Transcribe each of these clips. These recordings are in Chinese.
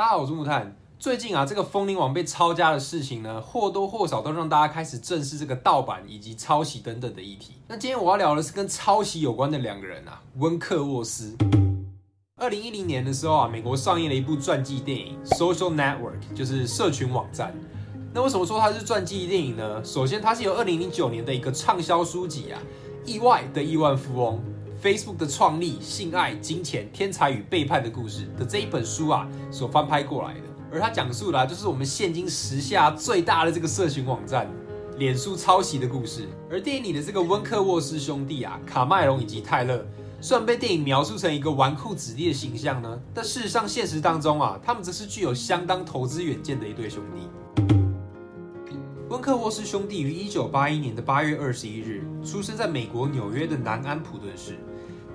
大家好，我是木炭。最近啊，这个枫林网被抄家的事情呢，或多或少都让大家开始正视这个盗版以及抄袭等等的议题。那今天我要聊的是跟抄袭有关的两个人啊，温克沃斯。二零一零年的时候啊，美国上映了一部传记电影《Social Network》，就是社群网站。那为什么说它是传记电影呢？首先，它是由二零零九年的一个畅销书籍啊，《意外的亿万富翁》。Facebook 的创立、性爱、金钱、天才与背叛的故事的这一本书啊，所翻拍过来的，而它讲述的啊，就是我们现今时下最大的这个社群网站——脸书抄袭的故事。而电影里的这个温克沃斯兄弟啊，卡麦隆以及泰勒，虽然被电影描述成一个纨绔子弟的形象呢，但事实上现实当中啊，他们则是具有相当投资远见的一对兄弟。温克沃斯兄弟于一九八一年的八月二十一日出生在美国纽约的南安普顿市。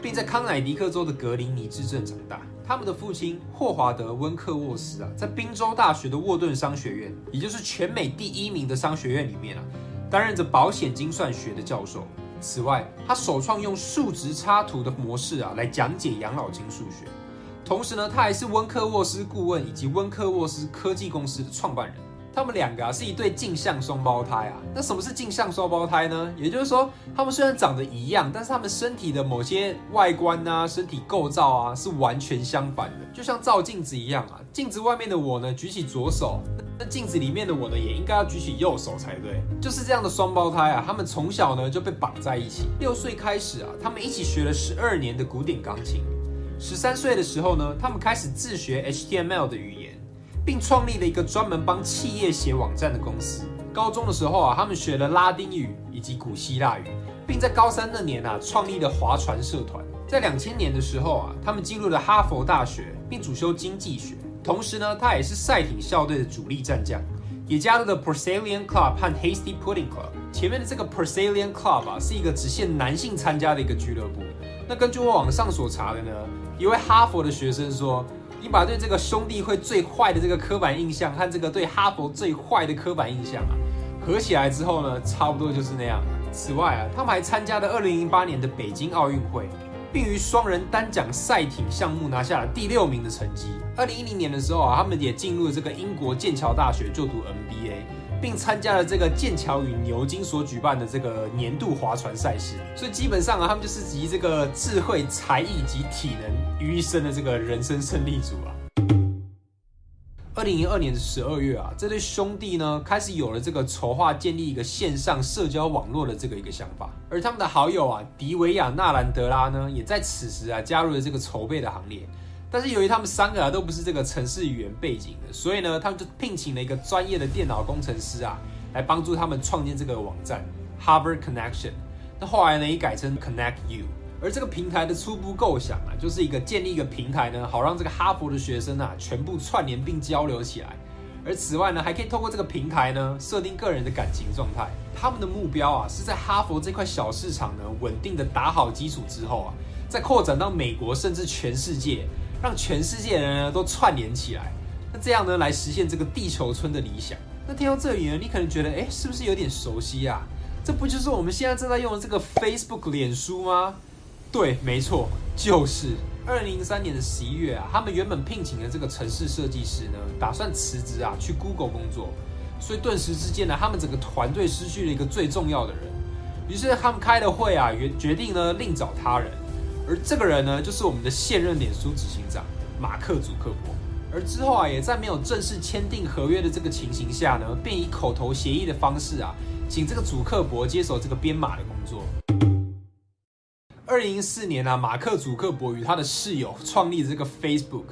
并在康乃狄克州的格林尼治镇长大。他们的父亲霍华德·温克沃斯啊，在宾州大学的沃顿商学院，也就是全美第一名的商学院里面啊，担任着保险精算学的教授。此外，他首创用数值插图的模式啊，来讲解养老金数学。同时呢，他还是温克沃斯顾问以及温克沃斯科技公司的创办人。他们两个啊是一对镜像双胞胎啊。那什么是镜像双胞胎呢？也就是说，他们虽然长得一样，但是他们身体的某些外观啊、身体构造啊是完全相反的，就像照镜子一样啊。镜子外面的我呢举起左手，那镜子里面的我呢也应该要举起右手才对。就是这样的双胞胎啊，他们从小呢就被绑在一起。六岁开始啊，他们一起学了十二年的古典钢琴。十三岁的时候呢，他们开始自学 HTML 的语言。并创立了一个专门帮企业写网站的公司。高中的时候啊，他们学了拉丁语以及古希腊语，并在高三那年啊，创立了划船社团。在两千年的时候啊，他们进入了哈佛大学，并主修经济学。同时呢，他也是赛艇校队的主力战将，也加入了 Porcellian Club 和 Hasty Pudding Club。前面的这个 Porcellian Club 啊，是一个只限男性参加的一个俱乐部。那根据我网上所查的呢，一位哈佛的学生说。你把对这个兄弟会最坏的这个刻板印象和这个对哈佛最坏的刻板印象啊，合起来之后呢，差不多就是那样。此外啊，他们还参加了二零零八年的北京奥运会，并于双人单桨赛艇项目拿下了第六名的成绩。二零一零年的时候啊，他们也进入了这个英国剑桥大学就读 MBA。并参加了这个剑桥与牛津所举办的这个年度划船赛事，所以基本上啊，他们就是集这个智慧、才艺及体能于一身的这个人生胜利组啊。二零零二年的十二月啊，这对兄弟呢开始有了这个筹划建立一个线上社交网络的这个一个想法，而他们的好友啊，迪维亚纳兰德拉呢，也在此时啊加入了这个筹备的行列。但是由于他们三个啊都不是这个城市语言背景的，所以呢，他们就聘请了一个专业的电脑工程师啊，来帮助他们创建这个网站 Harvard Connection。那后来呢，也改成 Connect You。而这个平台的初步构想啊，就是一个建立一个平台呢，好让这个哈佛的学生啊全部串联并交流起来。而此外呢，还可以透过这个平台呢，设定个人的感情状态。他们的目标啊，是在哈佛这块小市场呢，稳定的打好基础之后啊，再扩展到美国甚至全世界。让全世界人呢都串联起来，那这样呢来实现这个地球村的理想。那听到这里呢，你可能觉得，哎，是不是有点熟悉啊？这不就是我们现在正在用的这个 Facebook 脸书吗？对，没错，就是。二零零三年的十一月啊，他们原本聘请的这个城市设计师呢，打算辞职啊，去 Google 工作，所以顿时之间呢，他们整个团队失去了一个最重要的人。于是他们开了会啊，决决定呢另找他人。而这个人呢，就是我们的现任脸书执行长马克·祖克伯。而之后啊，也在没有正式签订合约的这个情形下呢，便以口头协议的方式啊，请这个祖克伯接手这个编码的工作。二零一四年啊，马克·祖克伯与他的室友创立了这个 Facebook。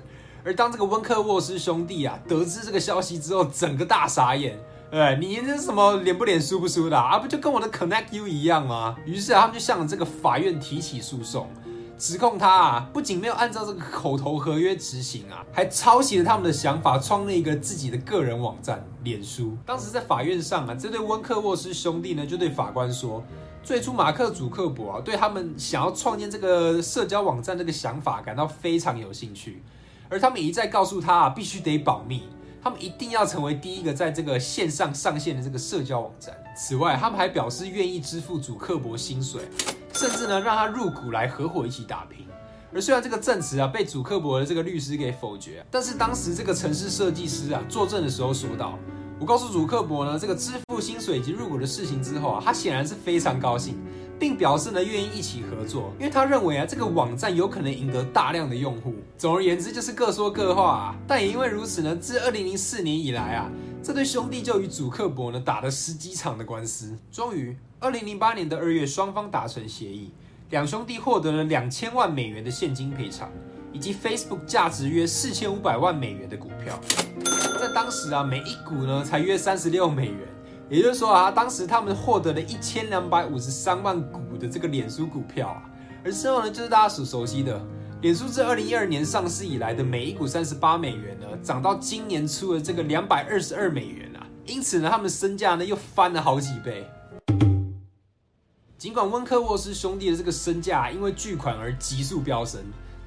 而当这个温克沃斯兄弟啊得知这个消息之后，整个大傻眼。哎，你这是什么脸不脸输不输的啊？不就跟我的 Connect You 一样吗？于是啊，他们就向这个法院提起诉讼。指控他啊，不仅没有按照这个口头合约执行啊，还抄袭了他们的想法，创立一个自己的个人网站——脸书。当时在法院上啊，这对温克沃斯兄弟呢，就对法官说，最初马克·祖克伯啊，对他们想要创建这个社交网站这个想法感到非常有兴趣，而他们一再告诉他啊，必须得保密，他们一定要成为第一个在这个线上上线的这个社交网站。此外，他们还表示愿意支付祖克伯薪水。甚至呢，让他入股来合伙一起打拼。而虽然这个证词啊被祖克伯的这个律师给否决，但是当时这个城市设计师啊作证的时候说道：“我告诉祖克伯呢，这个支付薪水以及入股的事情之后啊，他显然是非常高兴。”并表示呢愿意一起合作，因为他认为啊这个网站有可能赢得大量的用户。总而言之就是各说各话啊。但也因为如此呢，自二零零四年以来啊，这对兄弟就与祖克伯呢打了十几场的官司。终于，二零零八年的二月，双方达成协议，两兄弟获得了两千万美元的现金赔偿，以及 Facebook 价值约四千五百万美元的股票。在当时啊，每一股呢才约三十六美元。也就是说啊，当时他们获得了一千两百五十三万股的这个脸书股票啊，而之后呢，就是大家所熟悉的脸书自二零一二年上市以来的每一股三十八美元呢，涨到今年初的这个两百二十二美元啊，因此呢，他们身价呢又翻了好几倍。尽管温克沃斯兄弟的这个身价因为巨款而急速飙升。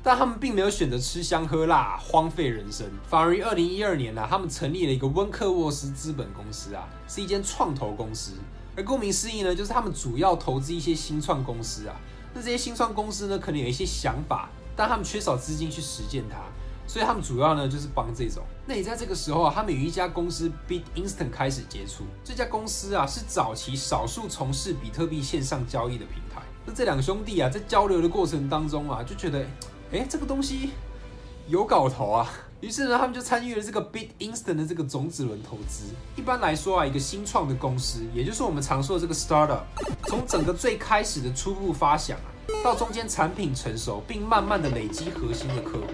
但他们并没有选择吃香喝辣，荒废人生，反而于二零一二年呢、啊，他们成立了一个温克沃斯资本公司啊，是一间创投公司。而顾名思义呢，就是他们主要投资一些新创公司啊。那这些新创公司呢，可能有一些想法，但他们缺少资金去实践它，所以他们主要呢就是帮这种。那也在这个时候啊，他们与一家公司 Bit Instant 开始接触。这家公司啊，是早期少数从事比特币线上交易的平台。那这两兄弟啊，在交流的过程当中啊，就觉得。哎，这个东西有搞头啊！于是呢，他们就参与了这个 Bit Instant 的这个种子轮投资。一般来说啊，一个新创的公司，也就是我们常说的这个 startup，从整个最开始的初步发想啊，到中间产品成熟，并慢慢的累积核心的客户，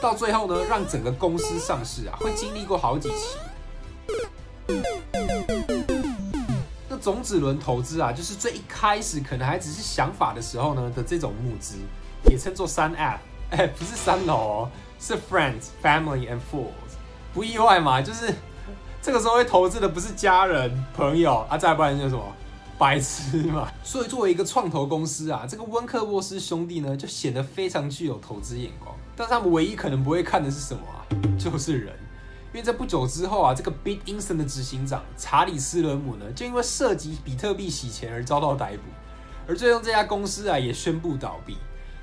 到最后呢，让整个公司上市啊，会经历过好几期。那种子轮投资啊，就是最一开始可能还只是想法的时候呢的这种募资。也称作三 F，哎，不是三楼哦，是 Friends, Family and Fools。不意外嘛，就是这个时候会投资的不是家人、朋友啊，再不然就是什么白痴嘛。所以作为一个创投公司啊，这个温克沃斯兄弟呢，就显得非常具有投资眼光。但是他们唯一可能不会看的是什么啊？就是人。因为在不久之后啊，这个 Bit Instant 的执行长查理斯伦姆呢，就因为涉及比特币洗钱而遭到逮捕，而最终这家公司啊也宣布倒闭。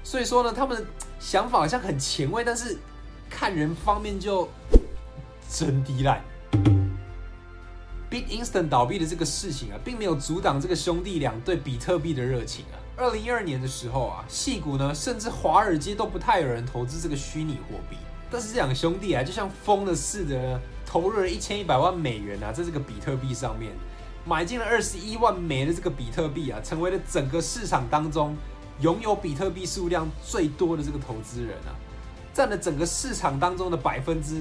所以说呢，他们的想法好像很前卫，但是看人方面就真低烂。Bit Instant 倒闭的这个事情啊，并没有阻挡这个兄弟俩对比特币的热情啊。二零一二年的时候啊，矽谷呢，甚至华尔街都不太有人投资这个虚拟货币。但是这两个兄弟啊，就像疯了似的，投入了一千一百万美元啊，在这个比特币上面买进了二十一万枚的这个比特币啊，成为了整个市场当中。拥有比特币数量最多的这个投资人啊，占了整个市场当中的百分之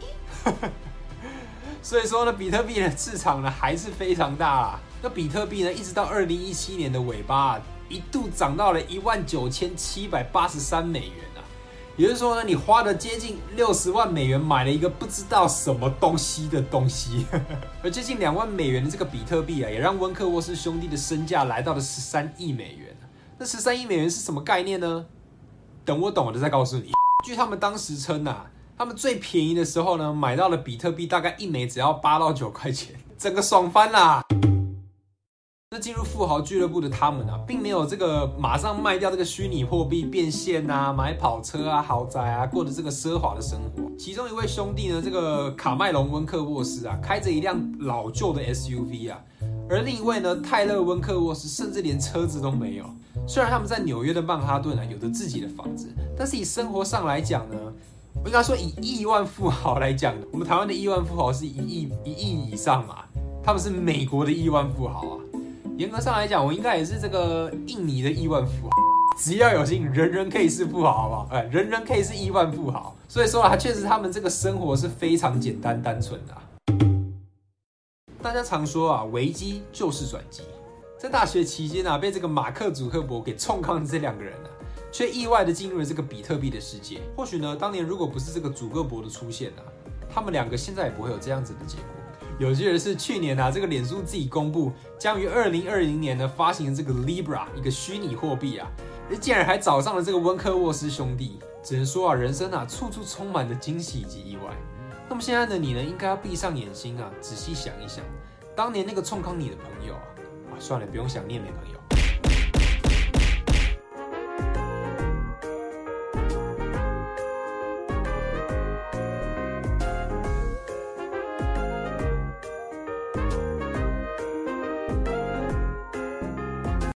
一，所以说呢，比特币的市场呢还是非常大啊。那比特币呢，一直到二零一七年的尾巴啊，一度涨到了一万九千七百八十三美元啊。也就是说呢，你花了接近六十万美元买了一个不知道什么东西的东西，而接近两万美元的这个比特币啊，也让温克沃斯兄弟的身价来到了十三亿美元。这十三亿美元是什么概念呢？等我懂了再告诉你。据他们当时称啊，他们最便宜的时候呢，买到了比特币大概一枚只要八到九块钱，整个爽翻啦！那进入富豪俱乐部的他们啊，并没有这个马上卖掉这个虚拟货币变现啊，买跑车啊、豪宅啊，过着这个奢华的生活。其中一位兄弟呢，这个卡麦隆温克沃斯啊，开着一辆老旧的 SUV 啊，而另一位呢，泰勒温克沃斯甚至连车子都没有。虽然他们在纽约的曼哈顿啊有着自己的房子，但是以生活上来讲呢，我应该说以亿万富豪来讲，我们台湾的亿万富豪是一亿一亿以上嘛，他们是美国的亿万富豪啊。严格上来讲，我应该也是这个印尼的亿万富豪。只要有心，人人可以是富豪，好不好？哎，人人可以是亿万富豪。所以说啊，确实他们这个生活是非常简单单纯的啊。大家常说啊，危机就是转机。在大学期间啊，被这个马克·祖克伯给冲康的这两个人、啊，却意外的进入了这个比特币的世界。或许呢，当年如果不是这个祖克伯的出现啊，他们两个现在也不会有这样子的结果。有趣的是，去年啊，这个脸书自己公布将于二零二零年呢发行这个 Libra 一个虚拟货币啊，竟然还找上了这个温克沃斯兄弟。只能说啊，人生啊，处处充满着惊喜以及意外。那么现在的你呢，应该要闭上眼睛啊，仔细想一想，当年那个冲康你的朋友啊。啊算了，不用想，你也没朋友。